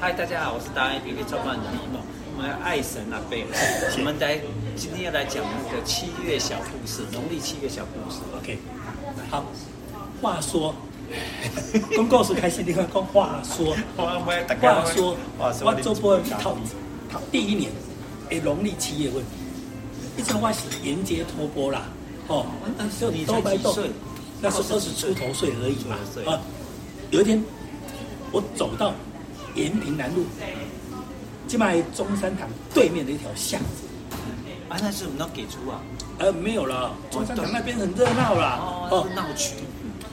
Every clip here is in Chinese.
嗨，大家好，我是大 P P 创办人李梦，我们爱神阿伯，我们来今天要来讲那个七月小故事，农历七月小故事。OK，好，话说，公告是开始，你看，讲话说，话说，我做过头头第一年，诶，农历七月份，一直我是沿街托钵啦，哦，就你才几岁？那是二十出头岁而已嘛，啊，有一天我走到。延平南路，就卖中山堂对面的一条巷子，啊，那是我们要给出啊，呃，没有了，中山堂那边很热闹了，哦，闹区，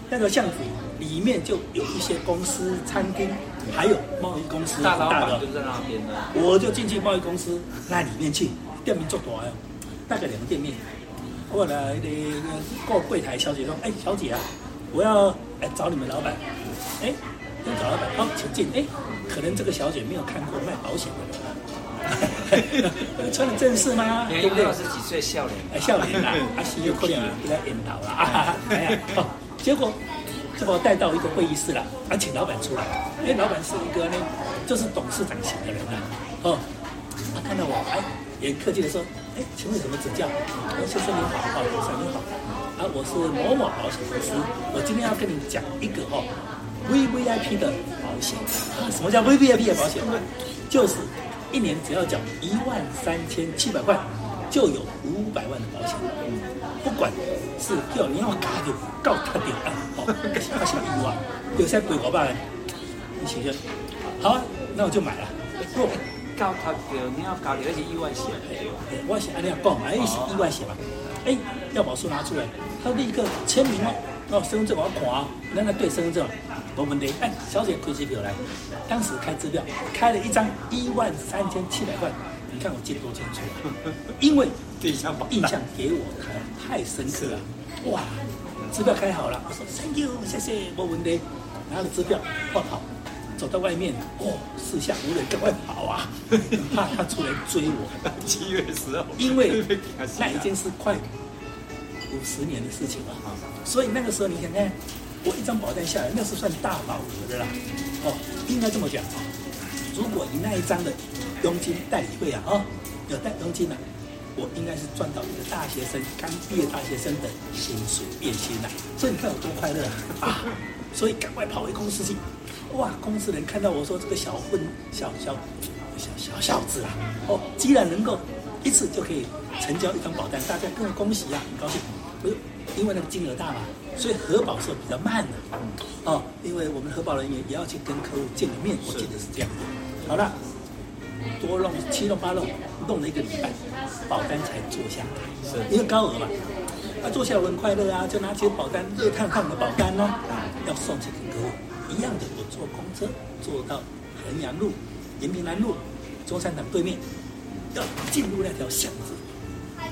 那个巷子里面就有一些公司、餐厅，还有贸易公司，大老板就在那边呢。我就进去贸易公司那里面去，店面做多呀，大概两个店面。后来的过柜台小姐说：“哎，小姐啊，我要来找你们老板。”哎。找老板，好，请进。哎，可能这个小姐没有看过卖保险的人，穿的正式吗？对不对？二十几岁，笑脸，哎，笑脸啊，阿西又可怜了，给他引导了啊。哎呀，好，结果就把我带到一个会议室了，啊，请老板出来。哎，老板是一个呢，就是董事长型的人啊。哦，他看到我，哎，也客气的说，哎，请问什么指教？先生您好，啊，先生您好，啊，我是某某保险公司，我今天要跟你讲一个哦。V V I P 的保险，什么叫 V V I P 的保险？就是一年只要缴一万三千七百块，就有五百万的保险。不管是叫你要卡掉、告他掉啊，好，他想一万，有些鬼伙伴，你请说，好，那我就买了。不告他掉，你要搞掉，而且意外险，哎我险，你要购买一些意外险嘛？哎，要保书拿出来，他立刻签名哦。哦，身份证我要看啊，那那对身份证。我们的哎，小姐推支票来，当时开支票开了一张一万三千七百块，你看我记得多清楚，因为印象印象给我太深刻了，哇，支票开好了，我说 thank you，谢谢，没问题，拿了支票放好，走到外面，哦，四下无人，赶快跑啊，怕他出来追我。七月十号，因为那已经是快五十年的事情了，所以那个时候你看看。我一张保单下来，那是算大保额的啦。哦，应该这么讲。如果你那一张的佣金代理费啊，哦，有带佣金的，我应该是赚到一个大学生刚毕业大学生的薪水月薪呐。所以你看我多快乐啊！所以赶快跑回公司去。哇，公司人看到我说这个小混小小小小小子啊，哦，既然能够一次就可以成交一张保单，大家跟我恭喜啊，很高兴。不是因为那个金额大嘛。所以核保是比较慢的，哦，因为我们核保人员也要去跟客户见个面，我记得是这样的。好了，多弄七弄八弄，弄了一个礼拜，保单才做下来，是因为高额嘛。啊，做下来很快乐啊，就拿起保单热烫烫的保单呢，要送去给客户。一样的，我坐公车坐到衡阳路、延平南路、中山堂对面，要进入那条巷子。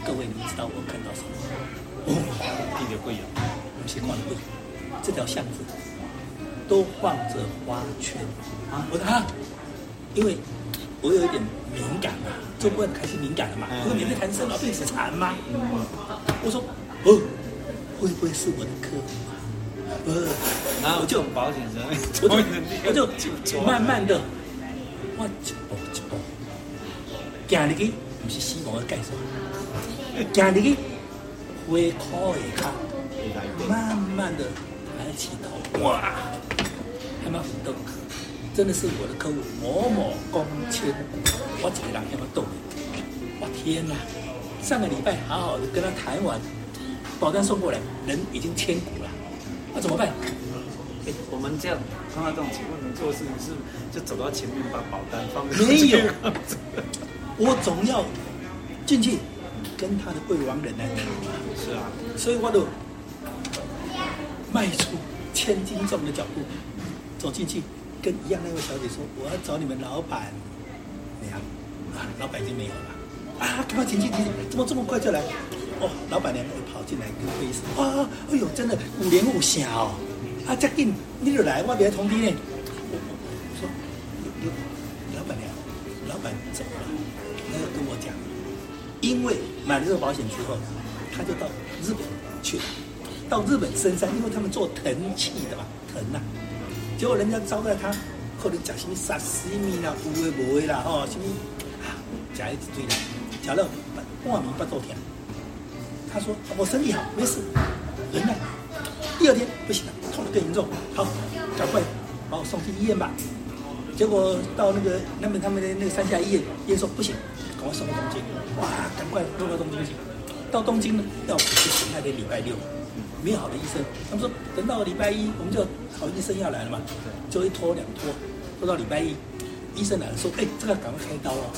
各位，你知道我看到什么？哦，听着会有。有些逛对，这条巷子都放着花圈啊！我说啊，因为我有一点敏感嘛，做顾问开始敏感了嘛。我说你在谈生老病死缠吗？我说哦，会不会是我的客户啊？呃，然后我就保险人，我就 我就慢慢的，我一步一步，行入去，不是死亡的介绍，行入去，会考一下。慢慢的抬起头，哇，还蛮很逗，真的是我的客户某某公签，我几个人还蛮逗的，哇天哪！上个礼拜好好的跟他谈完，保单送过来，人已经千股了，那、怎么办？哎，我们这样碰到这种情况能做事情是就走到前面把保单放在没有，我总要进去跟他的贵王人来谈，是啊，所以我都。迈出千斤重的脚步，走进去，跟一样那位小姐说：“我要找你们老板娘。”啊，老板已经没有了。啊，赶快请进，请进，怎么这么快就来？哦，老板娘跑进来跟会议室。啊，哎呦，真的五连五响哦！啊，这紧你就来，我别通知呢。我说，老板娘，老板怎么了？跟我讲，因为买了这个保险之后，他就到日本去了。到日本深山，因为他们做藤器的嘛，藤呐、啊，结果人家招待他可能吃什么沙西米啦、有的无的啦，吼，什么吃一堆啦，吃了半米不够甜。他说我身体好，没事，忍耐。第二天不行了，痛得更严重，好，赶快把我送去医院吧。结果到那个那边他们的那个三峡医院，医院说不行，赶快送到东京。哇，赶快送到东京去。到东京呢，要去等那天礼拜六，没有好的医生。他们说等到礼拜一，我们就好医生要来了嘛，就一拖两拖，拖到礼拜一，医生来了说，哎，这个赶快开刀啊，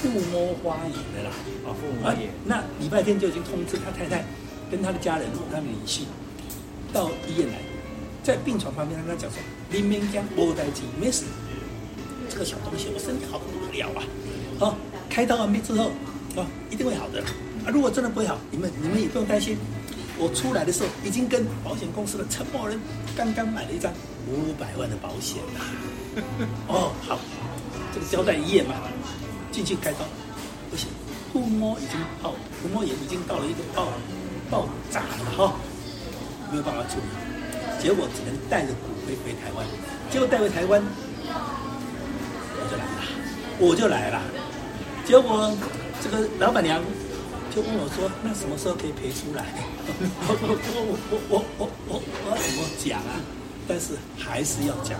不摸花眼的啦。啊，不摸花眼。那礼拜天就已经通知他太太跟他的家人，他的女婿到医院来，在病床旁边，他跟他讲说，林明江莫代志没事，这个小东西我身体好不了啊。好，开刀完毕之后，啊，一定会好的。啊，如果真的不会好，你们你们也不用担心。我出来的时候已经跟保险公司的陈某人刚刚买了一张五百万的保险了。哦，好，这个交代一页嘛，进去开刀，不行，腹膜已经爆，腹膜炎已经到了一个爆爆炸了哈、没有办法处理，结果只能带着骨灰回台湾。结果带回台湾，我就来了，我就来了。结果这个老板娘。就问我说那什么时候可以赔出来？我我我我我我我怎么讲啊？但是还是要讲。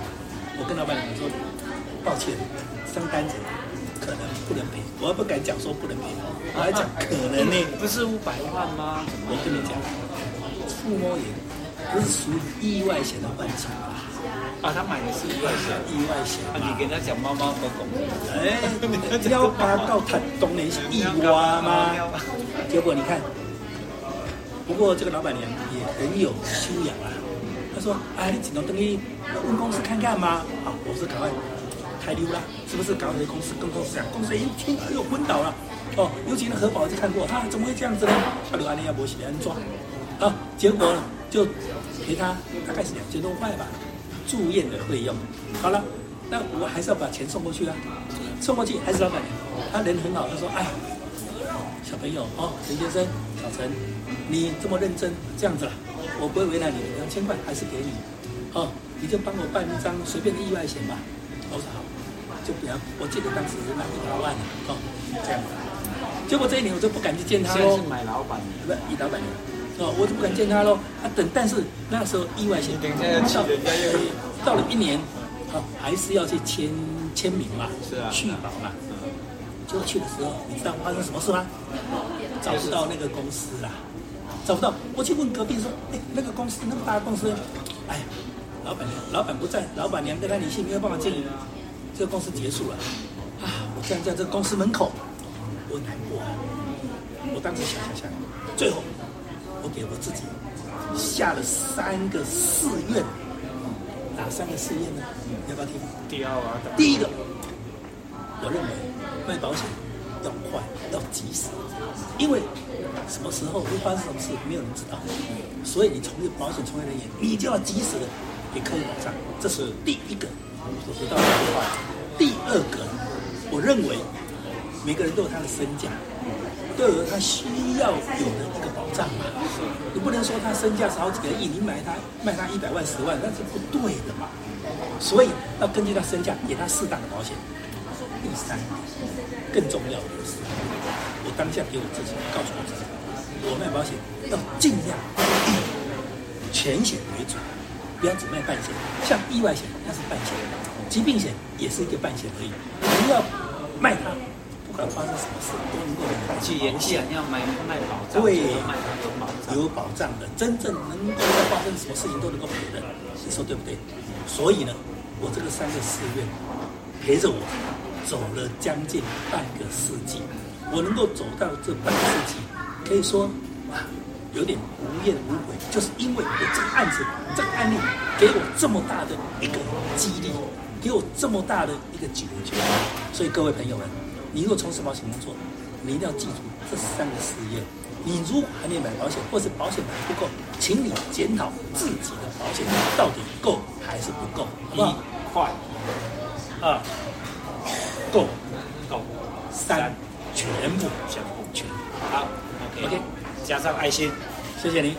我跟老板娘说抱歉上单子可能不能赔。我不敢讲说不能赔我还讲可能呢。不是五百万吗？我跟你讲触摸也不是属于意外险的范畴啊。啊，他买的是意外险，意外险。啊，你跟他讲猫猫狗狗。哎，你要把它告他懂那些意外吗？结果你看，不过这个老板娘也很有修养啊。她说：“哎，你只能等于问公司看看吗？”啊，我说赶快太溜了，是不是？赶快回公司跟公司讲，公司一听又昏倒了。哦，尤其那核保就看过，他、啊、怎么会这样子呢？他留安利亚博西安装，啊，结果就赔他大概是两千多块吧。住院的费用，好了，那我还是要把钱送过去啊，送过去还是老板娘，他人很好，他说，哎，小朋友哦，陈先生，小陈，你这么认真，这样子了，我不会为难你，两千块还是给你，哦，你就帮我办一张随便的意外险吧，我说好，就不要，我记得当时是买一百万哦，这样。子，结果这一年我就不敢去见他喽，是买老板娘，不是以老板娘。哦，我就不敢见他喽。啊，等，但是那时候意外险，等一下要去，人家又到了一年，啊，还是要去签签名嘛，是啊，续保嘛。结果去的时候，你知道发生什么事吗？找不到那个公司啦，找不到。我去问隔壁说，哎，那个公司那么大的公司，哎呀，老板娘，老板不在，老板娘跟他女性没有办法经营，这个公司结束了。啊，我站在这个公司门口，我难过。我当时想想想，最后。我给我自己下了三个誓愿，哪三个誓愿呢？要不要听？第二啊，第一个，我认为卖保险要快，要及时，因为什么时候会发生什么事，没有人知道。所以你从业保险从业人员，你就要及时的给客户保障，这是第一个。我说到这句话，第二个，我认为每个人都有他的身价，都有他需要有的一个保障嘛。你不能说他身价是好几个亿，你买他卖他一百万十万，那是不对的嘛。所以要根据他身价给他适当的保险。第三，更重要的是，我当下给我自己告诉我自己，我卖保险要尽量以全险为主，不要只卖半险。像意外险它是半险，疾病险也是一个半险而已。你要卖它。不管发生什么事，都能够去延期啊！要买卖保障，对，有保障，有保障的，真正能够发生什么事情都能够赔的，你说对不对？所以呢，我这个三个寺院陪着我走了将近半个世纪，我能够走到这半个世纪，可以说啊，有点无怨无悔，就是因为我这个案子、这个案例给我这么大的一个激励，给我这么大的一个警觉，所以各位朋友们。你如果从事保险工作，你一定要记住这三个誓愿。你如果还没买保险，或是保险买不够，请你检讨自己的保险到底够还是不够。一块、二够够，三全部全部全。好，OK，加上爱心，谢谢您。